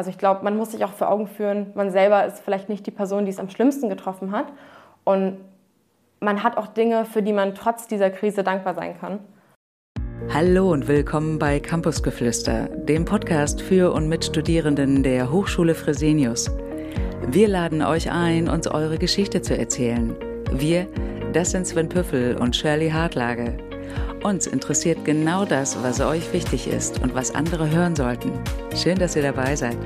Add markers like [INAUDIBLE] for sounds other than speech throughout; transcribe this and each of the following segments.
Also ich glaube, man muss sich auch vor Augen führen, man selber ist vielleicht nicht die Person, die es am schlimmsten getroffen hat. Und man hat auch Dinge, für die man trotz dieser Krise dankbar sein kann. Hallo und willkommen bei Campusgeflüster, dem Podcast für und mit Studierenden der Hochschule Fresenius. Wir laden euch ein, uns eure Geschichte zu erzählen. Wir, das sind Sven Püffel und Shirley Hartlage. Uns interessiert genau das, was euch wichtig ist und was andere hören sollten. Schön, dass ihr dabei seid.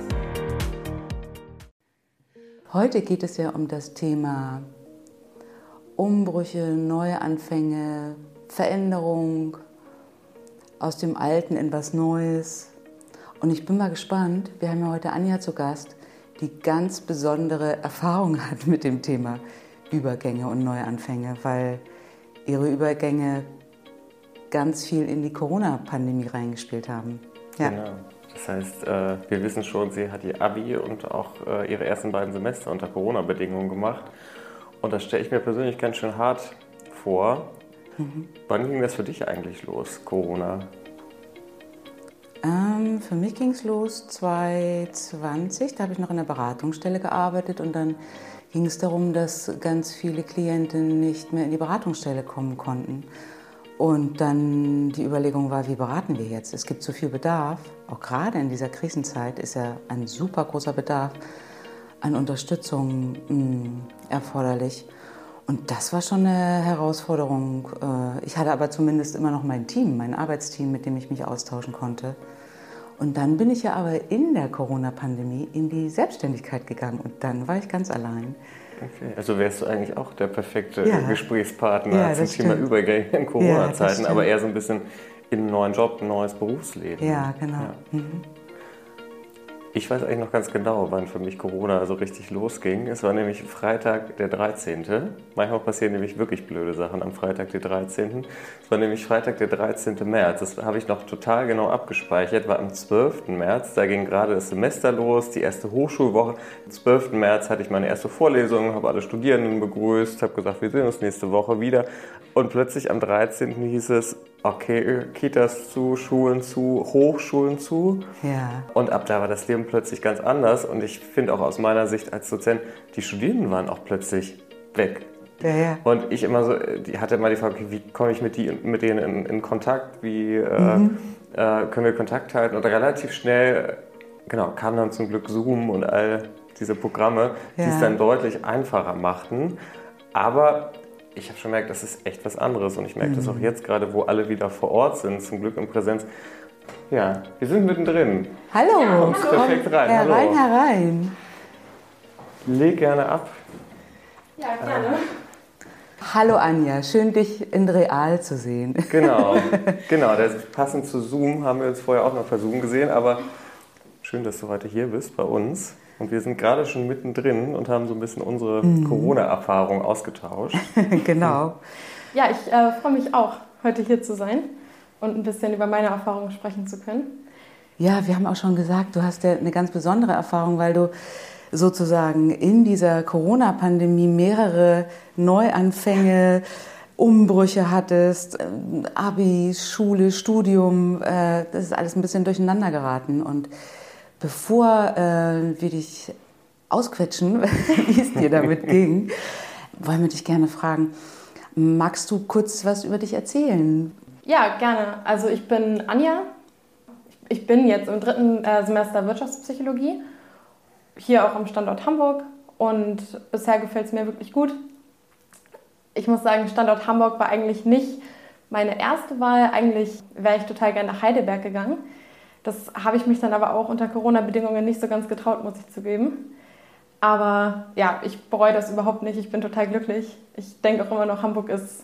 Heute geht es ja um das Thema Umbrüche, Neuanfänge, Veränderung aus dem Alten in was Neues. Und ich bin mal gespannt, wir haben ja heute Anja zu Gast, die ganz besondere Erfahrung hat mit dem Thema Übergänge und Neuanfänge, weil ihre Übergänge ganz viel in die Corona-Pandemie reingespielt haben. Ja. Genau. Das heißt, äh, wir wissen schon, sie hat ihr Abi und auch äh, ihre ersten beiden Semester unter Corona-Bedingungen gemacht. Und das stelle ich mir persönlich ganz schön hart vor. Mhm. Wann ging das für dich eigentlich los, Corona? Ähm, für mich ging es los 2020. Da habe ich noch in der Beratungsstelle gearbeitet und dann ging es darum, dass ganz viele Klienten nicht mehr in die Beratungsstelle kommen konnten. Und dann die Überlegung war, wie beraten wir jetzt? Es gibt so viel Bedarf, auch gerade in dieser Krisenzeit ist ja ein super großer Bedarf an Unterstützung mm, erforderlich. Und das war schon eine Herausforderung. Äh, ich hatte aber zumindest immer noch mein Team, mein Arbeitsteam, mit dem ich mich austauschen konnte. Und dann bin ich ja aber in der Corona-Pandemie in die Selbstständigkeit gegangen und dann war ich ganz allein. Okay, also wärst du eigentlich auch der perfekte ja. Gesprächspartner ja, zum Thema Übergänge in Corona-Zeiten, ja, aber eher so ein bisschen in einen neuen Job, ein neues Berufsleben. Ja, genau. Mhm. Ich weiß eigentlich noch ganz genau, wann für mich Corona so richtig losging. Es war nämlich Freitag der 13. Manchmal passieren nämlich wirklich blöde Sachen am Freitag der 13. Es war nämlich Freitag der 13. März. Das habe ich noch total genau abgespeichert. War am 12. März. Da ging gerade das Semester los, die erste Hochschulwoche. Am 12. März hatte ich meine erste Vorlesung, habe alle Studierenden begrüßt, habe gesagt, wir sehen uns nächste Woche wieder. Und plötzlich am 13. hieß es, okay, Kitas zu, Schulen zu, Hochschulen zu. Ja. Und ab da war das Leben plötzlich ganz anders. Und ich finde auch aus meiner Sicht als Dozent, die Studierenden waren auch plötzlich weg. Ja, ja. Und ich immer so, die hatte immer die Frage, okay, wie komme ich mit, die, mit denen in, in Kontakt, wie äh, mhm. äh, können wir Kontakt halten? Und relativ schnell, genau, kam dann zum Glück Zoom und all diese Programme, die es dann deutlich einfacher machten. Aber ich habe schon gemerkt, das ist echt was anderes. Und ich merke mhm. das auch jetzt gerade, wo alle wieder vor Ort sind, zum Glück in Präsenz. Ja, wir sind mittendrin. Hallo. Ja, kommst perfekt rein. Herein, Hallo. herein. Leg gerne ab. Ja, gerne. Hallo Anja, schön dich in Real zu sehen. Genau, [LAUGHS] genau. Das passend zu Zoom haben wir uns vorher auch noch per Zoom gesehen, aber schön, dass du heute hier bist bei uns. Und wir sind gerade schon mittendrin und haben so ein bisschen unsere mhm. Corona-Erfahrung ausgetauscht. [LAUGHS] genau. Ja, ich äh, freue mich auch, heute hier zu sein und ein bisschen über meine Erfahrungen sprechen zu können. Ja, wir haben auch schon gesagt, du hast ja eine ganz besondere Erfahrung, weil du sozusagen in dieser Corona-Pandemie mehrere Neuanfänge, Umbrüche hattest, äh, Abi, Schule, Studium, äh, das ist alles ein bisschen durcheinander geraten und Bevor äh, wir dich ausquetschen, [LAUGHS] wie es dir damit [LAUGHS] ging, wollen wir dich gerne fragen, magst du kurz was über dich erzählen? Ja, gerne. Also ich bin Anja. Ich bin jetzt im dritten äh, Semester Wirtschaftspsychologie, hier auch am Standort Hamburg und bisher gefällt es mir wirklich gut. Ich muss sagen, Standort Hamburg war eigentlich nicht meine erste Wahl. Eigentlich wäre ich total gerne nach Heidelberg gegangen. Das habe ich mich dann aber auch unter Corona-Bedingungen nicht so ganz getraut, muss ich zugeben. Aber ja, ich bereue das überhaupt nicht. Ich bin total glücklich. Ich denke auch immer noch, Hamburg ist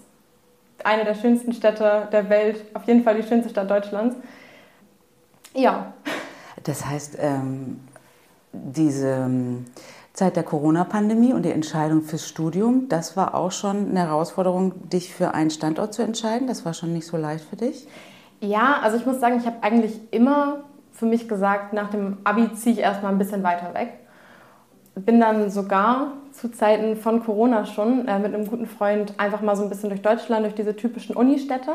eine der schönsten Städte der Welt. Auf jeden Fall die schönste Stadt Deutschlands. Ja. Das heißt, ähm, diese ähm, Zeit der Corona-Pandemie und die Entscheidung fürs Studium, das war auch schon eine Herausforderung, dich für einen Standort zu entscheiden. Das war schon nicht so leicht für dich. Ja, also ich muss sagen, ich habe eigentlich immer für mich gesagt, nach dem Abi ziehe ich erstmal ein bisschen weiter weg. Bin dann sogar zu Zeiten von Corona schon äh, mit einem guten Freund einfach mal so ein bisschen durch Deutschland, durch diese typischen Unistädte.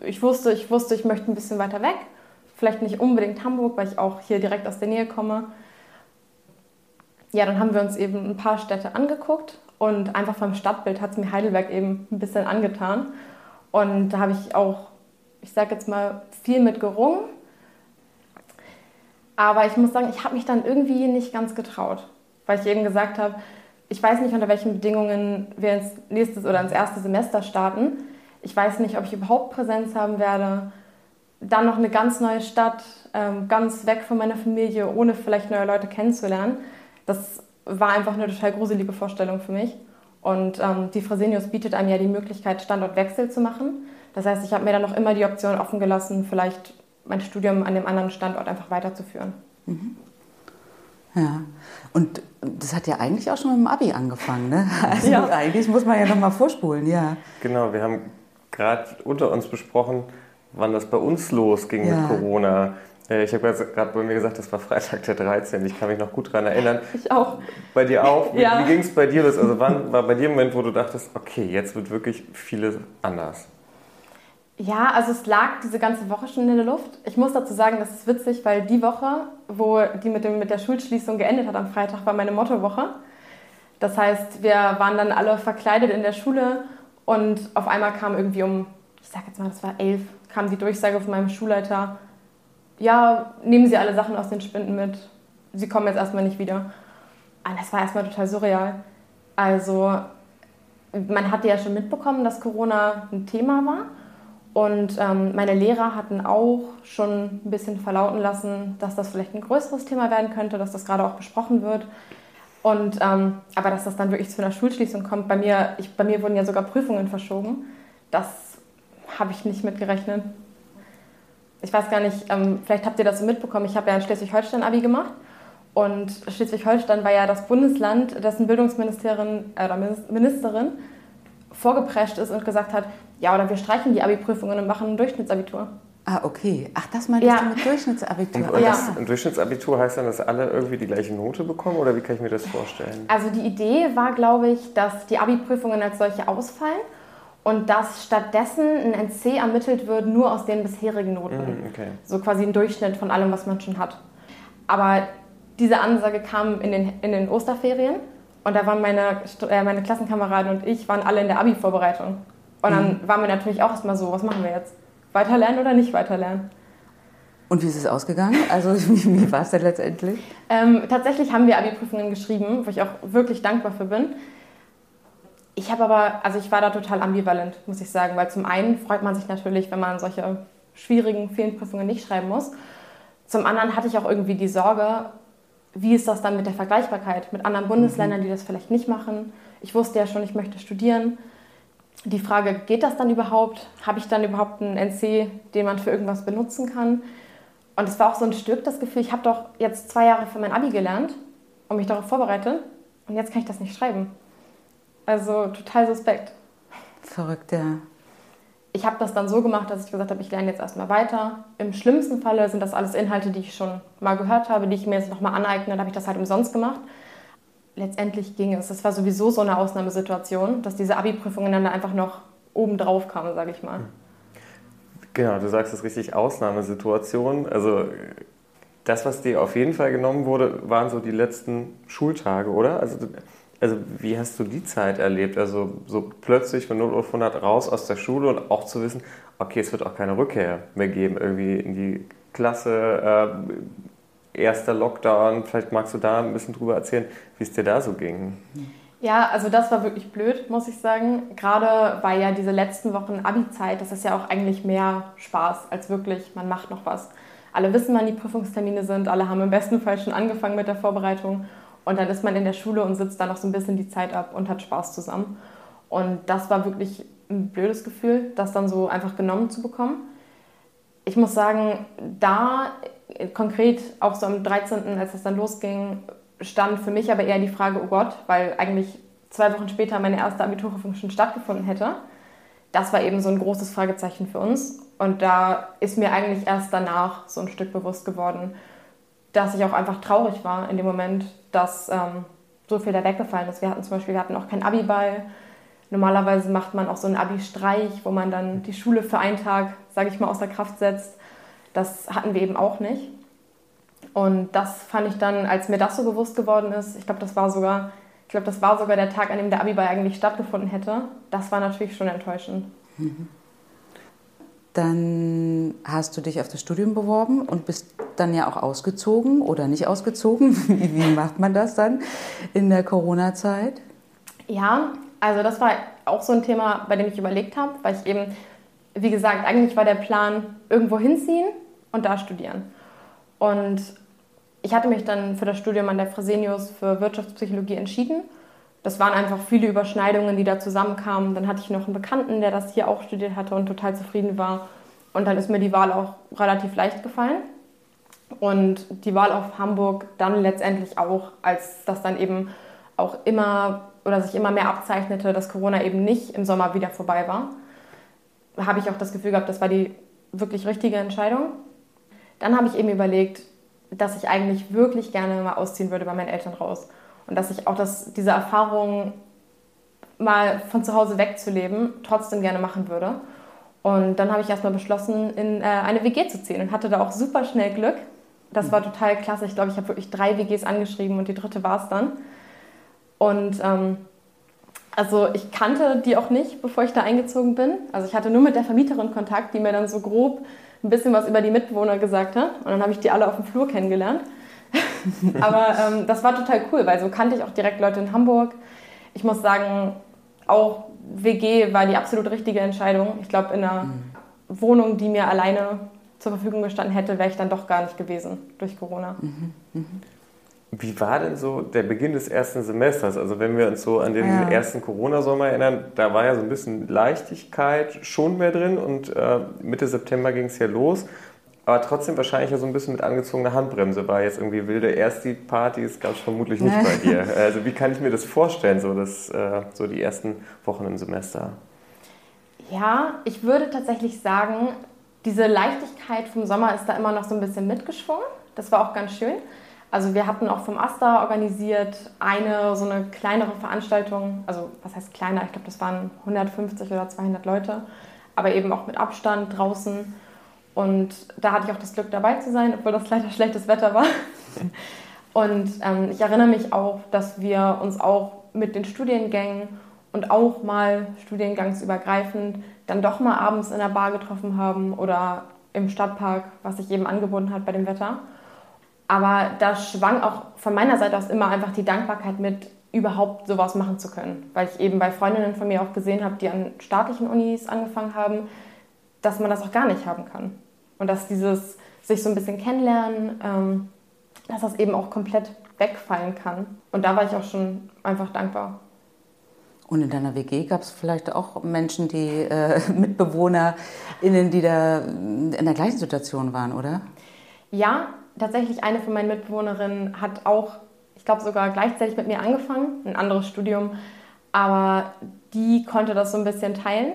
Ich wusste, ich wusste, ich möchte ein bisschen weiter weg. vielleicht nicht unbedingt Hamburg, weil ich auch hier direkt aus der Nähe komme. Ja, dann haben wir uns eben ein paar Städte angeguckt und einfach vom Stadtbild hat es mir Heidelberg eben ein bisschen angetan. Und da habe ich auch, ich sage jetzt mal, viel mit gerungen. Aber ich muss sagen, ich habe mich dann irgendwie nicht ganz getraut, weil ich eben gesagt habe, ich weiß nicht, unter welchen Bedingungen wir ins nächste oder ins erste Semester starten. Ich weiß nicht, ob ich überhaupt Präsenz haben werde. Dann noch eine ganz neue Stadt, ähm, ganz weg von meiner Familie, ohne vielleicht neue Leute kennenzulernen. Das war einfach eine total gruselige Vorstellung für mich. Und ähm, die Fresenius bietet einem ja die Möglichkeit, Standortwechsel zu machen. Das heißt, ich habe mir dann noch immer die Option offen gelassen, vielleicht mein Studium an dem anderen Standort einfach weiterzuführen. Mhm. Ja, und das hat ja eigentlich auch schon mit dem Abi angefangen, ne? [LAUGHS] Also ja. eigentlich muss man ja nochmal vorspulen, ja. Genau, wir haben gerade unter uns besprochen, wann das bei uns losging ja. mit Corona. Äh, ich habe gerade bei mir gesagt, das war Freitag der 13. Ich kann mich noch gut daran erinnern. [LAUGHS] Ich auch. Bei dir auch? Wie, ja. wie ging es bei dir los? Also wann war bei dir ein Moment, wo du dachtest, okay, jetzt wird wirklich vieles anders? Ja, also es lag diese ganze Woche schon in der Luft. Ich muss dazu sagen, das ist witzig, weil die Woche, wo die mit, dem, mit der Schulschließung geendet hat am Freitag, war meine Mottowoche. Das heißt, wir waren dann alle verkleidet in der Schule und auf einmal kam irgendwie um, ich sag jetzt mal, das war elf, kam die Durchsage von meinem Schulleiter, ja, nehmen Sie alle Sachen aus den Spinden mit, Sie kommen jetzt erstmal nicht wieder. Und das war erstmal total surreal. Also, man hatte ja schon mitbekommen, dass Corona ein Thema war. Und ähm, meine Lehrer hatten auch schon ein bisschen verlauten lassen, dass das vielleicht ein größeres Thema werden könnte, dass das gerade auch besprochen wird. Und, ähm, aber dass das dann wirklich zu einer Schulschließung kommt, bei mir, ich, bei mir wurden ja sogar Prüfungen verschoben. Das habe ich nicht mitgerechnet. Ich weiß gar nicht, ähm, vielleicht habt ihr das so mitbekommen, ich habe ja in Schleswig-Holstein-Abi gemacht. Und Schleswig-Holstein war ja das Bundesland, dessen Bildungsministerin äh, oder Ministerin vorgeprescht ist und gesagt hat, ja, oder wir streichen die Abi-Prüfungen und machen ein Durchschnittsabitur. Ah, okay. Ach, das meintest ja. du mit Durchschnittsabitur. Und, und ja. das, ein Durchschnittsabitur heißt dann, dass alle irgendwie die gleiche Note bekommen oder wie kann ich mir das vorstellen? Also die Idee war, glaube ich, dass die Abi-Prüfungen als solche ausfallen und dass stattdessen ein NC ermittelt wird nur aus den bisherigen Noten. Mm, okay. So quasi ein Durchschnitt von allem, was man schon hat. Aber diese Ansage kam in den, in den Osterferien und da waren meine, äh, meine Klassenkameraden und ich waren alle in der Abi-Vorbereitung. Und dann mhm. waren wir natürlich auch erstmal so, was machen wir jetzt? Weiterlernen oder nicht weiterlernen? Und wie ist es ausgegangen? Also [LAUGHS] wie, wie war es denn letztendlich? Ähm, tatsächlich haben wir Abi-Prüfungen geschrieben, wo ich auch wirklich dankbar für bin. Ich habe aber, also ich war da total ambivalent, muss ich sagen, weil zum einen freut man sich natürlich, wenn man solche schwierigen, vielen Prüfungen nicht schreiben muss. Zum anderen hatte ich auch irgendwie die Sorge, wie ist das dann mit der Vergleichbarkeit mit anderen Bundesländern, die das vielleicht nicht machen. Ich wusste ja schon, ich möchte studieren. Die Frage, geht das dann überhaupt? Habe ich dann überhaupt einen NC, den man für irgendwas benutzen kann? Und es war auch so ein Stück das Gefühl, ich habe doch jetzt zwei Jahre für mein Abi gelernt und mich darauf vorbereitet und jetzt kann ich das nicht schreiben. Also total suspekt. Verrückt, ja ich habe das dann so gemacht, dass ich gesagt habe, ich lerne jetzt erstmal weiter. Im schlimmsten Falle sind das alles Inhalte, die ich schon mal gehört habe, die ich mir jetzt nochmal aneigne. Dann habe ich das halt umsonst gemacht. Letztendlich ging es. Es war sowieso so eine Ausnahmesituation, dass diese Abi-Prüfungen dann einfach noch oben drauf kamen, sage ich mal. Genau, du sagst es richtig, Ausnahmesituation. Also das, was dir auf jeden Fall genommen wurde, waren so die letzten Schultage, oder? Also also wie hast du die Zeit erlebt? Also so plötzlich von 0 auf 100 raus aus der Schule und auch zu wissen, okay, es wird auch keine Rückkehr mehr geben, irgendwie in die Klasse, äh, erster Lockdown. Vielleicht magst du da ein bisschen drüber erzählen, wie es dir da so ging. Ja, also das war wirklich blöd, muss ich sagen. Gerade weil ja diese letzten Wochen Abi-Zeit, das ist ja auch eigentlich mehr Spaß als wirklich, man macht noch was. Alle wissen, wann die Prüfungstermine sind, alle haben im besten Fall schon angefangen mit der Vorbereitung. Und dann ist man in der Schule und sitzt da noch so ein bisschen die Zeit ab und hat Spaß zusammen. Und das war wirklich ein blödes Gefühl, das dann so einfach genommen zu bekommen. Ich muss sagen, da konkret auch so am 13., als es dann losging, stand für mich aber eher die Frage, oh Gott, weil eigentlich zwei Wochen später meine erste Abiturprüfung schon stattgefunden hätte. Das war eben so ein großes Fragezeichen für uns. Und da ist mir eigentlich erst danach so ein Stück bewusst geworden, dass ich auch einfach traurig war in dem Moment, dass ähm, so viel da weggefallen ist. Wir hatten zum Beispiel, wir hatten auch keinen Abiball. Normalerweise macht man auch so einen Abi-Streich, wo man dann die Schule für einen Tag, sage ich mal, außer Kraft setzt. Das hatten wir eben auch nicht. Und das fand ich dann, als mir das so bewusst geworden ist, ich glaube, das war sogar, ich glaube, das war sogar der Tag, an dem der Abiball eigentlich stattgefunden hätte. Das war natürlich schon enttäuschend. Mhm. Dann hast du dich auf das Studium beworben und bist dann ja auch ausgezogen oder nicht ausgezogen. [LAUGHS] Wie, macht man das dann in der Corona-Zeit? Ja, also das war auch so ein Thema, bei dem ich überlegt habe, weil ich eben, wie gesagt, eigentlich war der Plan, irgendwo hinziehen und da studieren. Und ich hatte mich dann für das Studium an der Fresenius für Wirtschaftspsychologie entschieden. Das waren einfach viele Überschneidungen, die da zusammenkamen. Dann hatte ich noch einen Bekannten, der das hier auch studiert hatte und total zufrieden war. Und dann ist mir die Wahl auch relativ leicht gefallen. Und die Wahl auf Hamburg dann letztendlich auch, als das dann eben auch immer oder sich immer mehr abzeichnete, dass Corona eben nicht im Sommer wieder vorbei war, habe ich auch das Gefühl gehabt, das war die wirklich richtige Entscheidung. Dann habe ich eben überlegt, dass ich eigentlich wirklich gerne mal ausziehen würde bei meinen Eltern raus. Und dass ich auch das, diese Erfahrung mal von zu Hause wegzuleben trotzdem gerne machen würde. Und dann habe ich erstmal beschlossen, in äh, eine WG zu ziehen und hatte da auch super schnell Glück. Das war total klasse. Ich glaube, ich habe wirklich drei WGs angeschrieben und die dritte war es dann. Und ähm, also ich kannte die auch nicht, bevor ich da eingezogen bin. Also ich hatte nur mit der Vermieterin Kontakt, die mir dann so grob ein bisschen was über die Mitbewohner gesagt hat. Und dann habe ich die alle auf dem Flur kennengelernt. [LAUGHS] Aber ähm, das war total cool, weil so kannte ich auch direkt Leute in Hamburg. Ich muss sagen, auch WG war die absolut richtige Entscheidung. Ich glaube, in einer mhm. Wohnung, die mir alleine zur Verfügung gestanden hätte, wäre ich dann doch gar nicht gewesen durch Corona. Mhm. Mhm. Wie war denn so der Beginn des ersten Semesters? Also wenn wir uns so an den ja. ersten Corona-Sommer erinnern, da war ja so ein bisschen Leichtigkeit schon mehr drin und äh, Mitte September ging es ja los. Aber trotzdem wahrscheinlich ja so ein bisschen mit angezogener Handbremse, weil jetzt irgendwie wilde Ersti-Partys gab es vermutlich nicht bei dir. Also wie kann ich mir das vorstellen, so, das, äh, so die ersten Wochen im Semester? Ja, ich würde tatsächlich sagen, diese Leichtigkeit vom Sommer ist da immer noch so ein bisschen mitgeschwungen. Das war auch ganz schön. Also wir hatten auch vom AStA organisiert eine so eine kleinere Veranstaltung, also was heißt kleiner, ich glaube das waren 150 oder 200 Leute, aber eben auch mit Abstand draußen. Und da hatte ich auch das Glück dabei zu sein, obwohl das [LAUGHS] leider schlechtes Wetter war. Und ähm, ich erinnere mich auch, dass wir uns auch mit den Studiengängen und auch mal studiengangsübergreifend dann doch mal abends in der Bar getroffen haben oder im Stadtpark, was sich eben angeboten hat bei dem Wetter. Aber da schwang auch von meiner Seite aus immer einfach die Dankbarkeit mit, überhaupt sowas machen zu können. Weil ich eben bei Freundinnen von mir auch gesehen habe, die an staatlichen Unis angefangen haben, dass man das auch gar nicht haben kann. Und dass dieses sich so ein bisschen kennenlernen, ähm, dass das eben auch komplett wegfallen kann. Und da war ich auch schon einfach dankbar. Und in deiner WG gab es vielleicht auch Menschen, die äh, [LAUGHS] MitbewohnerInnen, die da in der gleichen Situation waren, oder? Ja, tatsächlich eine von meinen Mitbewohnerinnen hat auch, ich glaube sogar gleichzeitig mit mir angefangen, ein anderes Studium, aber die konnte das so ein bisschen teilen.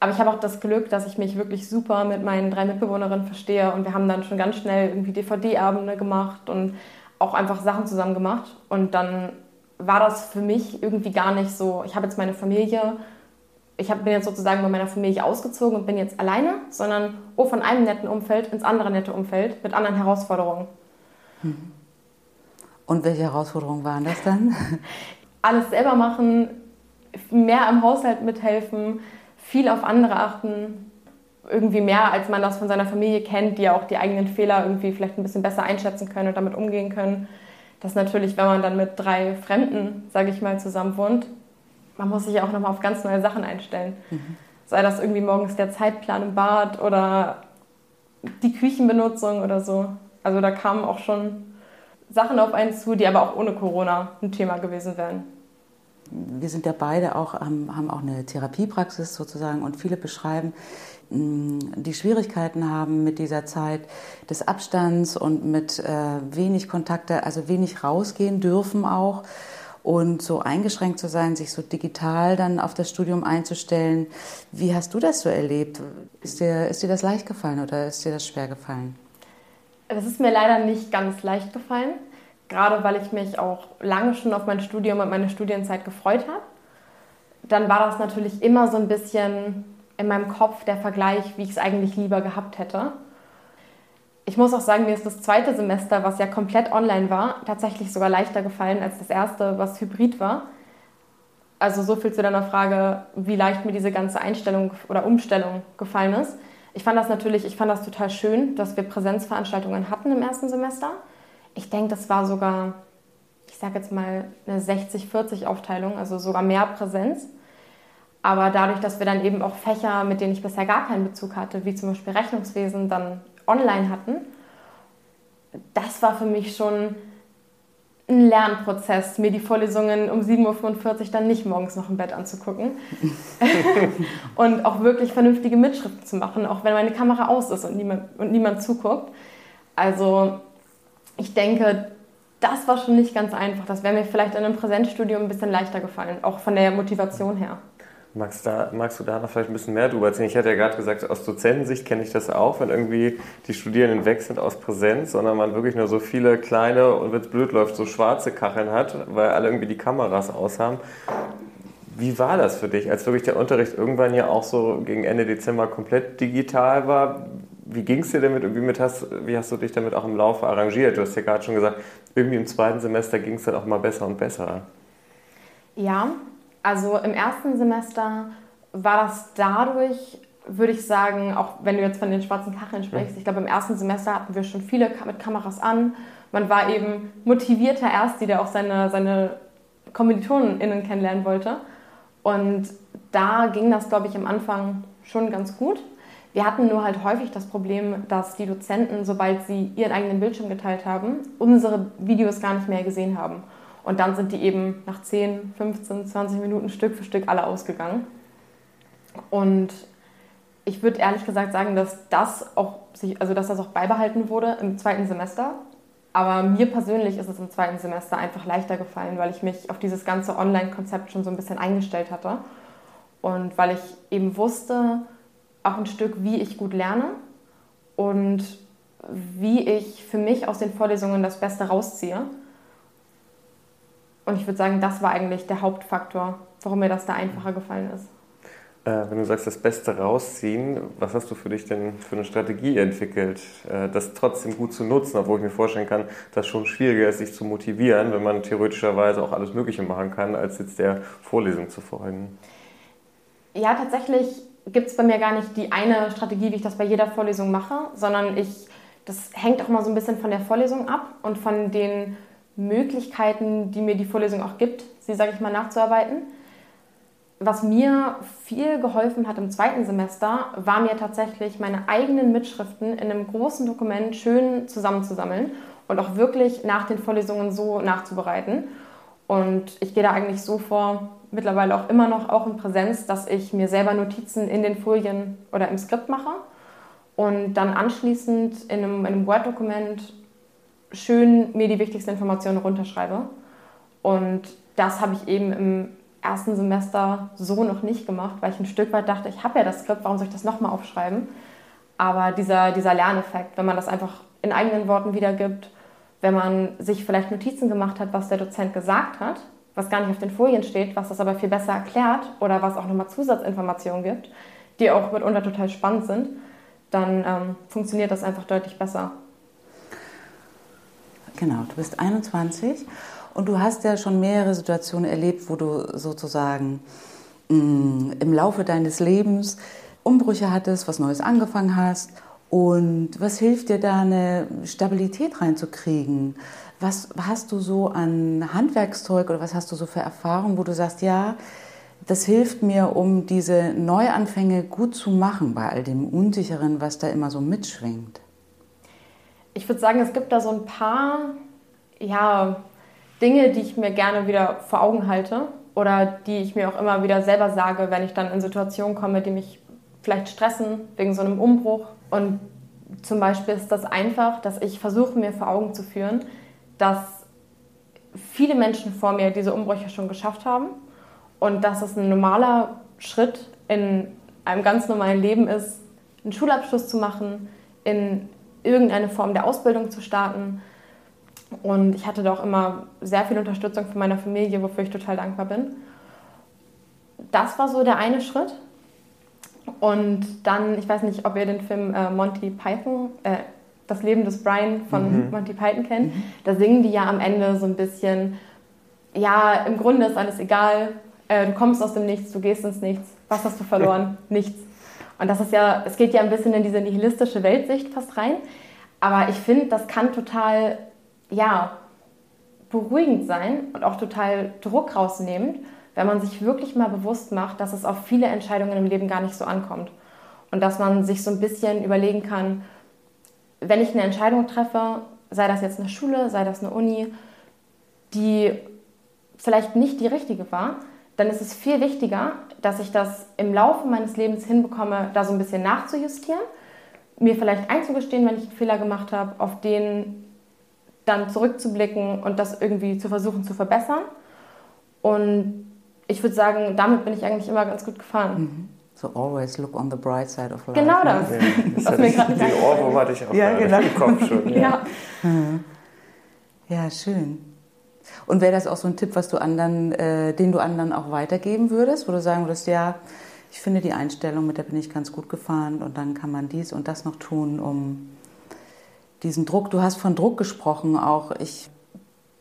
Aber ich habe auch das Glück, dass ich mich wirklich super mit meinen drei Mitbewohnerinnen verstehe und wir haben dann schon ganz schnell irgendwie DVD-Abende gemacht und auch einfach Sachen zusammen gemacht. Und dann war das für mich irgendwie gar nicht so, ich habe jetzt meine Familie ich bin jetzt sozusagen bei meiner Familie ausgezogen und bin jetzt alleine, sondern oh, von einem netten Umfeld ins andere nette Umfeld mit anderen Herausforderungen. Mhm. Und welche Herausforderungen waren das dann? [LAUGHS] Alles selber machen, mehr im Haushalt mithelfen, viel auf andere achten, irgendwie mehr, als man das von seiner Familie kennt, die ja auch die eigenen Fehler irgendwie vielleicht ein bisschen besser einschätzen können und damit umgehen können. Das natürlich, wenn man dann mit drei Fremden, sage ich mal, zusammen wohnt, man muss sich ja auch nochmal auf ganz neue Sachen einstellen. Mhm. Sei das irgendwie morgens der Zeitplan im Bad oder die Küchenbenutzung oder so. Also da kamen auch schon Sachen auf einen zu, die aber auch ohne Corona ein Thema gewesen wären. Wir sind ja beide auch, haben auch eine Therapiepraxis sozusagen und viele beschreiben, die Schwierigkeiten haben mit dieser Zeit des Abstands und mit äh, wenig Kontakte, also wenig rausgehen dürfen auch und so eingeschränkt zu sein, sich so digital dann auf das Studium einzustellen. Wie hast du das so erlebt? Ist dir, ist dir das leicht gefallen oder ist dir das schwer gefallen? Das ist mir leider nicht ganz leicht gefallen, gerade weil ich mich auch lange schon auf mein Studium und meine Studienzeit gefreut habe. Dann war das natürlich immer so ein bisschen in meinem Kopf der Vergleich, wie ich es eigentlich lieber gehabt hätte. ich muss auch sagen, mir ist das zweite Semester, was ja komplett online war, tatsächlich sogar leichter gefallen als das erste, was hybrid war. Also so viel zu deiner Frage, wie leicht mir diese ganze Einstellung oder Umstellung gefallen ist. Ich fand das natürlich, ich fand das total schön, dass wir Präsenzveranstaltungen hatten im ersten Semester. Ich denke, das war sogar, ich sage jetzt mal, eine 60-40 Aufteilung, also sogar mehr Präsenz. Aber dadurch, dass wir dann eben auch Fächer, mit denen ich bisher gar keinen Bezug hatte, wie zum Beispiel Rechnungswesen, dann online hatten, das war für mich schon ein Lernprozess, mir die Vorlesungen um 7.45 Uhr dann nicht morgens noch im Bett anzugucken [LAUGHS] und auch wirklich vernünftige Mitschriften zu machen, auch wenn meine Kamera aus ist und niemand, und niemand zuguckt. Also ich denke, das war schon nicht ganz einfach. Das wäre mir vielleicht in einem Präsenzstudium ein bisschen leichter gefallen, auch von der Motivation her. Magst, da, magst du da noch vielleicht ein bisschen mehr drüber erzählen? Ich hatte ja gerade gesagt, aus Dozentensicht kenne ich das auch, wenn irgendwie die Studierenden weg sind aus Präsenz, sondern man wirklich nur so viele kleine und wenn es blöd läuft, so schwarze Kacheln hat, weil alle irgendwie die Kameras aus haben. Wie war das für dich, als wirklich der Unterricht irgendwann ja auch so gegen Ende Dezember komplett digital war? Wie ging es dir damit und wie, hast, wie hast du dich damit auch im Laufe arrangiert? Du hast ja gerade schon gesagt, irgendwie im zweiten Semester ging es dann auch mal besser und besser. Ja, also im ersten Semester war das dadurch, würde ich sagen, auch wenn du jetzt von den schwarzen Kacheln sprichst, ich glaube im ersten Semester hatten wir schon viele mit Kameras an. Man war eben motivierter Ersti, der auch seine, seine KommilitonInnen kennenlernen wollte. Und da ging das, glaube ich, am Anfang schon ganz gut. Wir hatten nur halt häufig das Problem, dass die Dozenten, sobald sie ihren eigenen Bildschirm geteilt haben, unsere Videos gar nicht mehr gesehen haben. Und dann sind die eben nach 10, 15, 20 Minuten Stück für Stück alle ausgegangen. Und ich würde ehrlich gesagt sagen, dass das auch sich, also dass das auch beibehalten wurde im zweiten Semester. Aber mir persönlich ist es im zweiten Semester einfach leichter gefallen, weil ich mich auf dieses ganze Online-Konzept schon so ein bisschen eingestellt hatte. Und weil ich eben wusste, auch ein Stück, wie ich gut lerne und wie ich für mich aus den Vorlesungen das Beste rausziehe. Und ich würde sagen, das war eigentlich der Hauptfaktor, warum mir das da einfacher gefallen ist. Äh, wenn du sagst, das Beste rausziehen, was hast du für dich denn für eine Strategie entwickelt, äh, das trotzdem gut zu nutzen, obwohl ich mir vorstellen kann, dass es schon schwieriger ist, sich zu motivieren, wenn man theoretischerweise auch alles Mögliche machen kann, als jetzt der Vorlesung zu folgen? Ja, tatsächlich gibt es bei mir gar nicht die eine Strategie, wie ich das bei jeder Vorlesung mache, sondern ich, das hängt auch mal so ein bisschen von der Vorlesung ab und von den Möglichkeiten, die mir die Vorlesung auch gibt, sie, sage ich mal, nachzuarbeiten. Was mir viel geholfen hat im zweiten Semester, war mir tatsächlich meine eigenen Mitschriften in einem großen Dokument schön zusammenzusammeln und auch wirklich nach den Vorlesungen so nachzubereiten. Und ich gehe da eigentlich so vor, mittlerweile auch immer noch, auch in Präsenz, dass ich mir selber Notizen in den Folien oder im Skript mache und dann anschließend in einem, einem Word-Dokument schön mir die wichtigsten Informationen runterschreibe. Und das habe ich eben im ersten Semester so noch nicht gemacht, weil ich ein Stück weit dachte, ich habe ja das Skript, warum soll ich das nochmal aufschreiben? Aber dieser, dieser Lerneffekt, wenn man das einfach in eigenen Worten wiedergibt, wenn man sich vielleicht Notizen gemacht hat, was der Dozent gesagt hat, was gar nicht auf den Folien steht, was das aber viel besser erklärt oder was auch nochmal Zusatzinformationen gibt, die auch mitunter total spannend sind, dann ähm, funktioniert das einfach deutlich besser. Genau, du bist 21 und du hast ja schon mehrere Situationen erlebt, wo du sozusagen mh, mm, im Laufe deines Lebens Umbrüche hattest, was Neues angefangen hast. Und was hilft dir da, eine Stabilität reinzukriegen? Was hast du so an Handwerkszeug oder was hast du so für Erfahrungen, wo du sagst, ja, das hilft mir, um diese Neuanfänge gut zu machen bei all dem Unsicheren, was da immer so mitschwingt? ich würde sagen, es gibt da so ein paar ja, Dinge, die ich mir gerne wieder vor Augen halte oder die ich mir auch immer wieder selber sage, wenn ich dann in Situationen komme, die mich vielleicht stressen wegen so einem Umbruch. Und zum Beispiel ist das einfach, dass ich versuche mir vor Augen zu führen, dass viele Menschen vor mir diese Umbrüche schon geschafft haben und dass es ein normaler Schritt in einem ganz normalen Leben ist, einen Schulabschluss zu machen, in irgendeine Form der Ausbildung zu starten. Und ich hatte da auch immer sehr viel Unterstützung von meiner Familie, wofür ich total dankbar bin. Das war so der eine Schritt. Und dann, ich weiß nicht, ob ihr den Film äh, Monty Python, äh, das Leben des Brian von mhm. Monty Python kennt, mhm. da singen die ja am Ende so ein bisschen, ja, im Grunde ist alles egal, äh, du kommst aus dem Nichts, du gehst ins Nichts, was hast du verloren? Nichts. Und das ist ja, es geht ja ein bisschen in diese nihilistische Weltsicht fast rein, aber ich finde, das kann total, ja, beruhigend sein und auch total Druck rausnehmend, wenn man sich wirklich mal bewusst macht, dass es auf viele Entscheidungen im Leben gar nicht so ankommt. Und dass man sich so ein bisschen überlegen kann, wenn ich eine Entscheidung treffe, sei das jetzt eine Schule, sei das eine Uni, die vielleicht nicht die richtige war, dann ist es viel wichtiger, dass ich das im Laufe meines Lebens hinbekomme, da so ein bisschen nachzujustieren, mir vielleicht einzugestehen, wenn ich einen Fehler gemacht habe, auf den dann zurückzublicken und das irgendwie zu versuchen zu verbessern. Und ich würde sagen, damit bin ich eigentlich immer ganz gut gefahren. Mhm. So always look on the bright side of life. Genau das. Ja, das Was mir gerade Den Ohrwurm hatte ich auch ja, genau. im Kopf schon. Ja. Ja. Mhm. ja, schön. Und wäre das auch so ein Tipp, was du anderen, äh, den du anderen auch weitergeben würdest, wo du sagen würdest, ja, ich finde die Einstellung, mit der bin ich ganz gut gefahren und dann kann man dies und das noch tun, um diesen Druck, du hast von Druck gesprochen, auch ich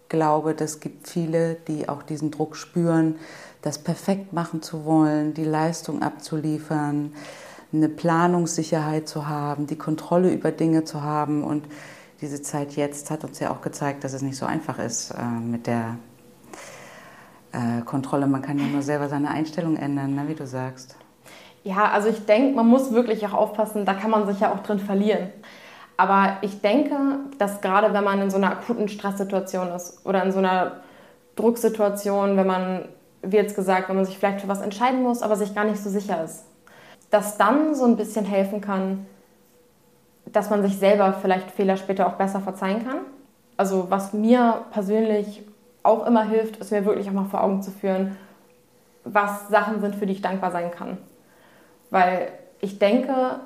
glaube, es gibt viele, die auch diesen Druck spüren, das perfekt machen zu wollen, die Leistung abzuliefern, eine Planungssicherheit zu haben, die Kontrolle über Dinge zu haben. Und diese Zeit jetzt hat uns ja auch gezeigt, dass es nicht so einfach ist äh, mit der äh, Kontrolle. Man kann ja nur selber seine Einstellung ändern, ne, wie du sagst. Ja, also ich denke, man muss wirklich auch aufpassen, da kann man sich ja auch drin verlieren. Aber ich denke, dass gerade wenn man in so einer akuten Stresssituation ist oder in so einer Drucksituation, wenn man, wie jetzt gesagt, wenn man sich vielleicht für was entscheiden muss, aber sich gar nicht so sicher ist, dass dann so ein bisschen helfen kann, dass man sich selber vielleicht Fehler später auch besser verzeihen kann. Also was mir persönlich auch immer hilft, ist mir wirklich auch mal vor Augen zu führen, was Sachen sind, für die ich dankbar sein kann. Weil ich denke,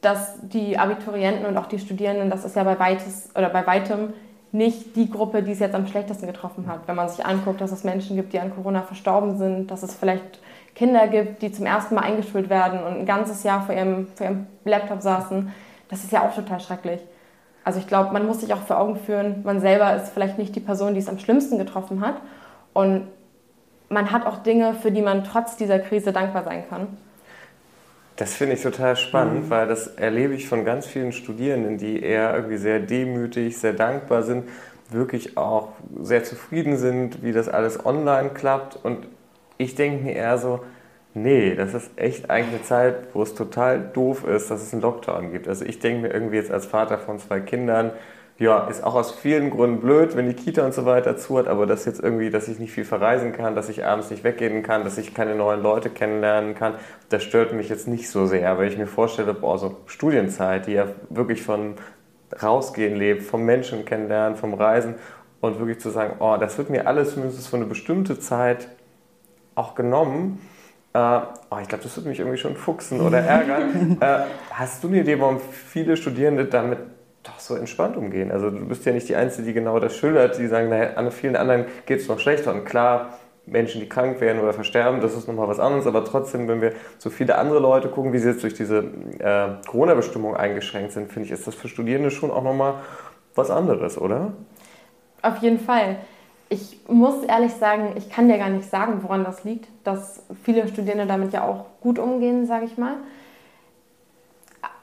dass die Abiturienten und auch die Studierenden, das ist ja bei, weites, oder bei weitem nicht die Gruppe, die es jetzt am schlechtesten getroffen hat. Wenn man sich anguckt, dass es Menschen gibt, die an Corona verstorben sind, dass es vielleicht Kinder gibt, die zum ersten Mal eingeschult werden und ein ganzes Jahr vor ihrem, vor ihrem Laptop saßen, das ist ja auch total schrecklich. Also ich glaube, man muss sich auch vor Augen führen, man selber ist vielleicht nicht die Person, die es am schlimmsten getroffen hat. Und man hat auch Dinge, für die man trotz dieser Krise dankbar sein kann. Das finde ich total spannend, mhm. weil das erlebe ich von ganz vielen Studierenden, die eher irgendwie sehr demütig, sehr dankbar sind, wirklich auch sehr zufrieden sind, wie das alles online klappt. Und ich denke mir eher so, nee, das ist echt eigentlich eine Zeit, wo es total doof ist, dass es einen Lockdown gibt. Also ich denke mir irgendwie jetzt als Vater von zwei Kindern, ja, ist auch aus vielen Gründen blöd, wenn die Kita und so weiter zu hat, aber das jetzt irgendwie, dass ich nicht viel verreisen kann, dass ich abends nicht weggehen kann, dass ich keine neuen Leute kennenlernen kann, das stört mich jetzt nicht so sehr, weil ich mir vorstelle, boah, so Studienzeit, die ja wirklich von rausgehen lebt, vom Menschen kennenlernen, vom Reisen und wirklich zu sagen, oh, das wird mir alles mindestens für eine bestimmte Zeit auch genommen. Äh, oh, ich glaube, das wird mich irgendwie schon fuchsen oder [LAUGHS] ärgern. äh, hast du eine Idee, warum viele Studierende damit doch so entspannt umgehen. Also du bist ja nicht die Einzige, die genau das schildert, die sagen, naja, an vielen anderen geht es noch schlechter. Und klar, Menschen, die krank werden oder versterben, das ist nochmal was anderes. Aber trotzdem, wenn wir so viele andere Leute gucken, wie sie jetzt durch diese äh, Corona-Bestimmung eingeschränkt sind, finde ich, ist das für Studierende schon auch nochmal was anderes, oder? Auf jeden Fall. Ich muss ehrlich sagen, ich kann dir gar nicht sagen, woran das liegt, dass viele Studierende damit ja auch gut umgehen, sage ich mal.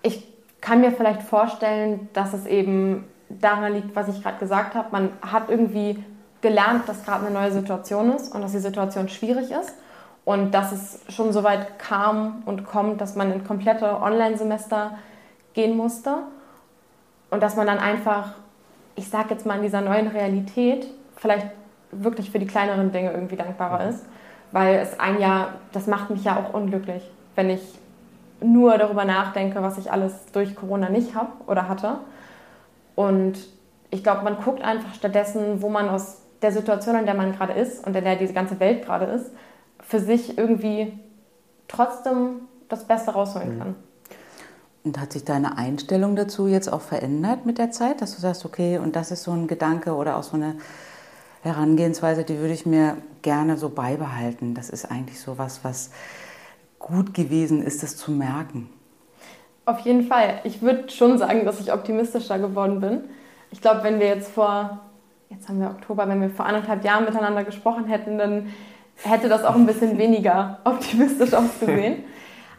Ich kann mir vielleicht vorstellen, dass es eben daran liegt, was ich gerade gesagt habe. Man hat irgendwie gelernt, dass gerade eine neue Situation ist und dass die Situation schwierig ist und dass es schon so weit kam und kommt, dass man in komplette Online-Semester gehen musste und dass man dann einfach, ich sage jetzt mal in dieser neuen Realität, vielleicht wirklich für die kleineren Dinge irgendwie dankbarer ist, weil es ein Jahr, das macht mich ja auch unglücklich, wenn ich nur darüber nachdenke, was ich alles durch Corona nicht habe oder hatte. Und ich glaube, man guckt einfach stattdessen, wo man aus der Situation, in der man gerade ist und in der diese ganze Welt gerade ist, für sich irgendwie trotzdem das Beste rausholen mhm. kann. Und hat sich deine Einstellung dazu jetzt auch verändert mit der Zeit, dass du sagst, okay, und das ist so ein Gedanke oder auch so eine Herangehensweise, die würde ich mir gerne so beibehalten. Das ist eigentlich so was, was gut gewesen ist, das zu merken? Auf jeden Fall. Ich würde schon sagen, dass ich optimistischer geworden bin. Ich glaube, wenn wir jetzt vor, jetzt haben wir Oktober, wenn wir vor anderthalb Jahren miteinander gesprochen hätten, dann hätte das auch ein bisschen weniger [LAUGHS] optimistisch ausgesehen.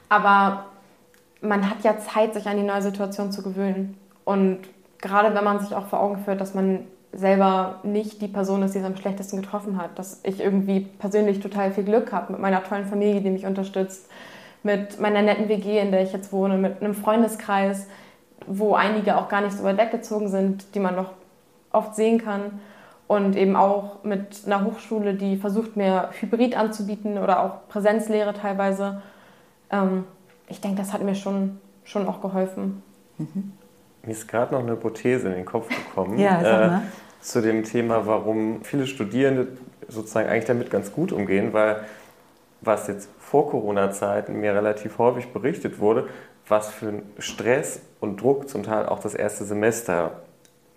Aber man hat ja Zeit, sich an die neue Situation zu gewöhnen. Und gerade wenn man sich auch vor Augen führt, dass man selber nicht die Person ist, die es am schlechtesten getroffen hat. Dass ich irgendwie persönlich total viel Glück habe mit meiner tollen Familie, die mich unterstützt, mit meiner netten WG, in der ich jetzt wohne, mit einem Freundeskreis, wo einige auch gar nicht so weit weggezogen sind, die man noch oft sehen kann. Und eben auch mit einer Hochschule, die versucht, mir Hybrid anzubieten oder auch Präsenzlehre teilweise. Ähm, ich denke, das hat mir schon, schon auch geholfen. Mhm. Mir ist gerade noch eine Hypothese in den Kopf gekommen. ja, sag mal. Äh, zu dem Thema, warum viele Studierende sozusagen eigentlich damit ganz gut umgehen, weil was jetzt vor Corona-Zeiten mir relativ häufig berichtet wurde, was für ein Stress und Druck zum Teil auch das erste Semester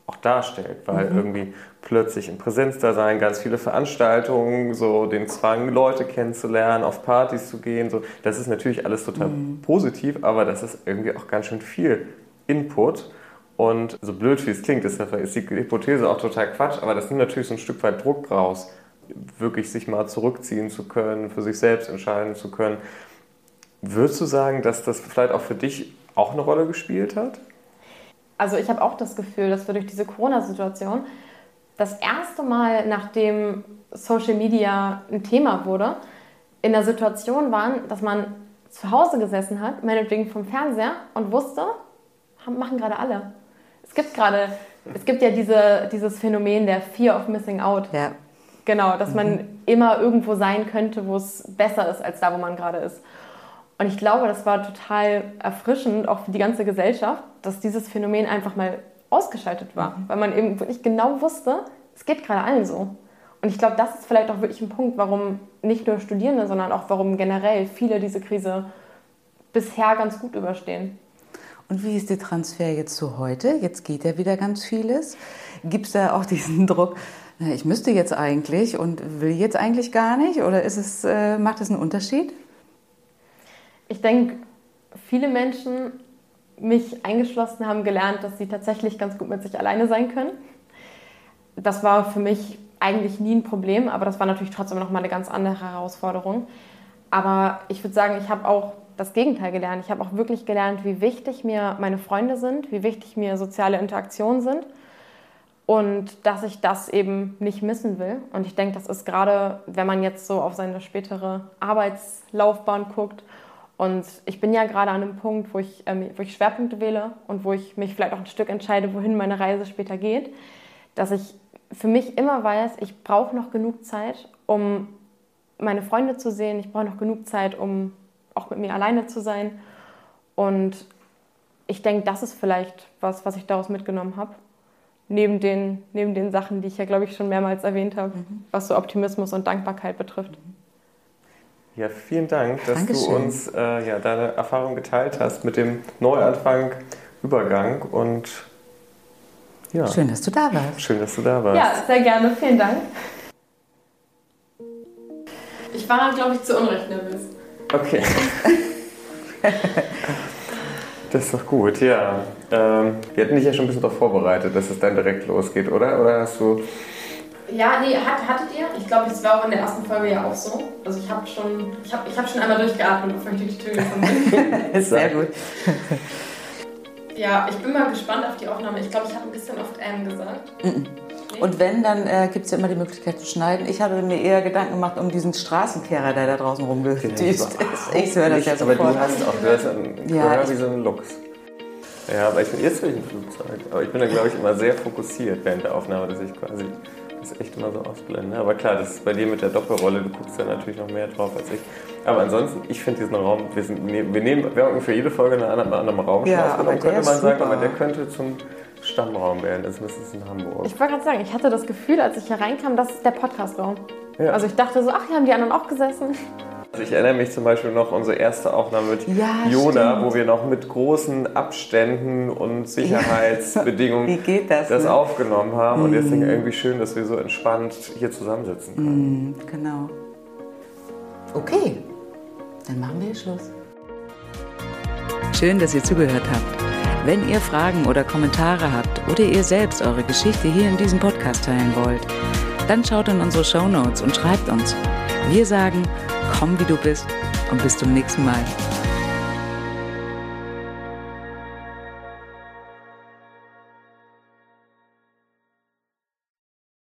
auch darstellt, weil mhm. irgendwie plötzlich im Präsenz da sein, ganz viele Veranstaltungen, so den Zwang, Leute kennenzulernen, auf Partys zu gehen, so, das ist natürlich alles total mhm. positiv, aber das ist irgendwie auch ganz schön viel Input. Und so blöd wie es klingt, ist, die Hypothese auch total Quatsch, aber das nimmt natürlich so ein Stück weit Druck raus, wirklich sich mal zurückziehen zu können, für sich selbst entscheiden zu können. Würdest du sagen, dass das vielleicht auch für dich auch eine Rolle gespielt hat? Also ich habe auch das Gefühl, dass wir durch diese Corona-Situation das erste Mal, nachdem Social Media ein Thema wurde, in der Situation waren, dass man zu Hause gesessen hat, meinetwegen vom Fernseher und wusste, machen gerade alle. Es gibt gerade, es gibt ja diese, dieses Phänomen der Fear of Missing Out. Ja. Genau, dass man mhm. immer irgendwo sein könnte, wo es besser ist als da, wo man gerade ist. Und ich glaube, das war total erfrischend, auch für die ganze Gesellschaft, dass dieses Phänomen einfach mal ausgeschaltet war, mhm. weil man eben wirklich genau wusste, es geht gerade allen so. Und ich glaube, das ist vielleicht auch wirklich ein Punkt, warum nicht nur Studierende, sondern auch warum generell viele diese Krise bisher ganz gut überstehen. Und wie ist der Transfer jetzt zu heute? Jetzt geht ja wieder ganz vieles. Gibt es da auch [LAUGHS] diesen Druck, ich müsste jetzt eigentlich und will jetzt eigentlich gar nicht? Oder ist es, äh, macht es einen Unterschied? Ich denke, viele Menschen, mich eingeschlossen, haben gelernt, dass sie tatsächlich ganz gut mit sich alleine sein können. Das war für mich eigentlich nie ein Problem, aber das war natürlich trotzdem noch mal eine ganz andere Herausforderung. Aber ich würde sagen, ich habe auch das Gegenteil gelernt. Ich habe auch wirklich gelernt, wie wichtig mir meine Freunde sind, wie wichtig mir soziale Interaktionen sind und dass ich das eben nicht missen will. Und ich denke, das ist gerade, wenn man jetzt so auf seine spätere Arbeitslaufbahn guckt. Und ich bin ja gerade an einem Punkt, wo ich, ähm, wo ich Schwerpunkte wähle und wo ich mich vielleicht auch ein Stück entscheide, wohin meine Reise später geht, dass ich für mich immer weiß, ich brauche noch genug Zeit, um meine Freunde zu sehen. Ich brauche noch genug Zeit, um auch mit mir alleine zu sein. Und ich denke, das ist vielleicht was, was ich daraus mitgenommen habe. Neben den, neben den Sachen, die ich ja, glaube ich, schon mehrmals erwähnt habe, mhm. was so Optimismus und Dankbarkeit betrifft. Ja, vielen Dank, dass Dankeschön. du uns äh, ja, deine Erfahrung geteilt hast mit dem Neuanfang, Übergang und ja. Schön, dass du da warst. Schön, dass du da warst. Ja, sehr gerne. Vielen Dank. Ich war, glaube ich, zu Unrecht nervös. Okay. [LAUGHS] das ist doch gut, ja. Ähm, wir hatten dich ja schon ein bisschen darauf vorbereitet, dass es dann direkt losgeht, oder? Oder hast du. Ja, nee, hat, hattet ihr? Ich glaube, es war auch in der ersten Folge ja auch so. Also ich habe schon, ich hab, ich hab schon einmal durchgeatmet, bevor ich durch die Tür gekommen [LAUGHS] bin. Sehr gut. Ja, ich bin mal gespannt auf die Aufnahme. Ich glaube, ich habe ein bisschen oft M gesagt. Mm -mm. Und wenn, dann äh, gibt es ja immer die Möglichkeit zu schneiden. Ich habe mir eher Gedanken gemacht um diesen Straßenkehrer, der da draußen rumgedüst ist. Ich höre das ja sofort. Aber du hast auch du hast ein ja, Gehör wie so ein Lux. Ja, aber ich bin jetzt will ich ein Flugzeug. Aber ich bin da, glaube ich, immer sehr fokussiert während der Aufnahme, dass ich quasi das echt immer so ausblende. Aber klar, das ist bei dir mit der Doppelrolle, du guckst da natürlich noch mehr drauf als ich. Aber ansonsten, ich finde diesen Raum, wir, sind, wir nehmen, wir für jede Folge in einem anderen Raum ja, aber könnte man sagen, aber der könnte zum Stammraum werden. Das ist in Hamburg. Ich wollte gerade sagen, ich hatte das Gefühl, als ich hier reinkam, das ist der Podcastraum. Ja. Also ich dachte so, ach, hier haben die anderen auch gesessen. Also ich erinnere mich zum Beispiel noch an unsere erste Aufnahme mit ja, Jona, stimmt. wo wir noch mit großen Abständen und Sicherheitsbedingungen [LAUGHS] das, das ne? aufgenommen haben. Mm. Und jetzt denke ich irgendwie schön, dass wir so entspannt hier zusammensitzen können. Mm, genau. Okay, dann machen wir Schluss. Schön, dass ihr zugehört habt. Wenn ihr Fragen oder Kommentare habt oder ihr selbst eure Geschichte hier in diesem Podcast teilen wollt, dann schaut in unsere Show Notes und schreibt uns. Wir sagen, komm wie du bist und bis zum nächsten Mal.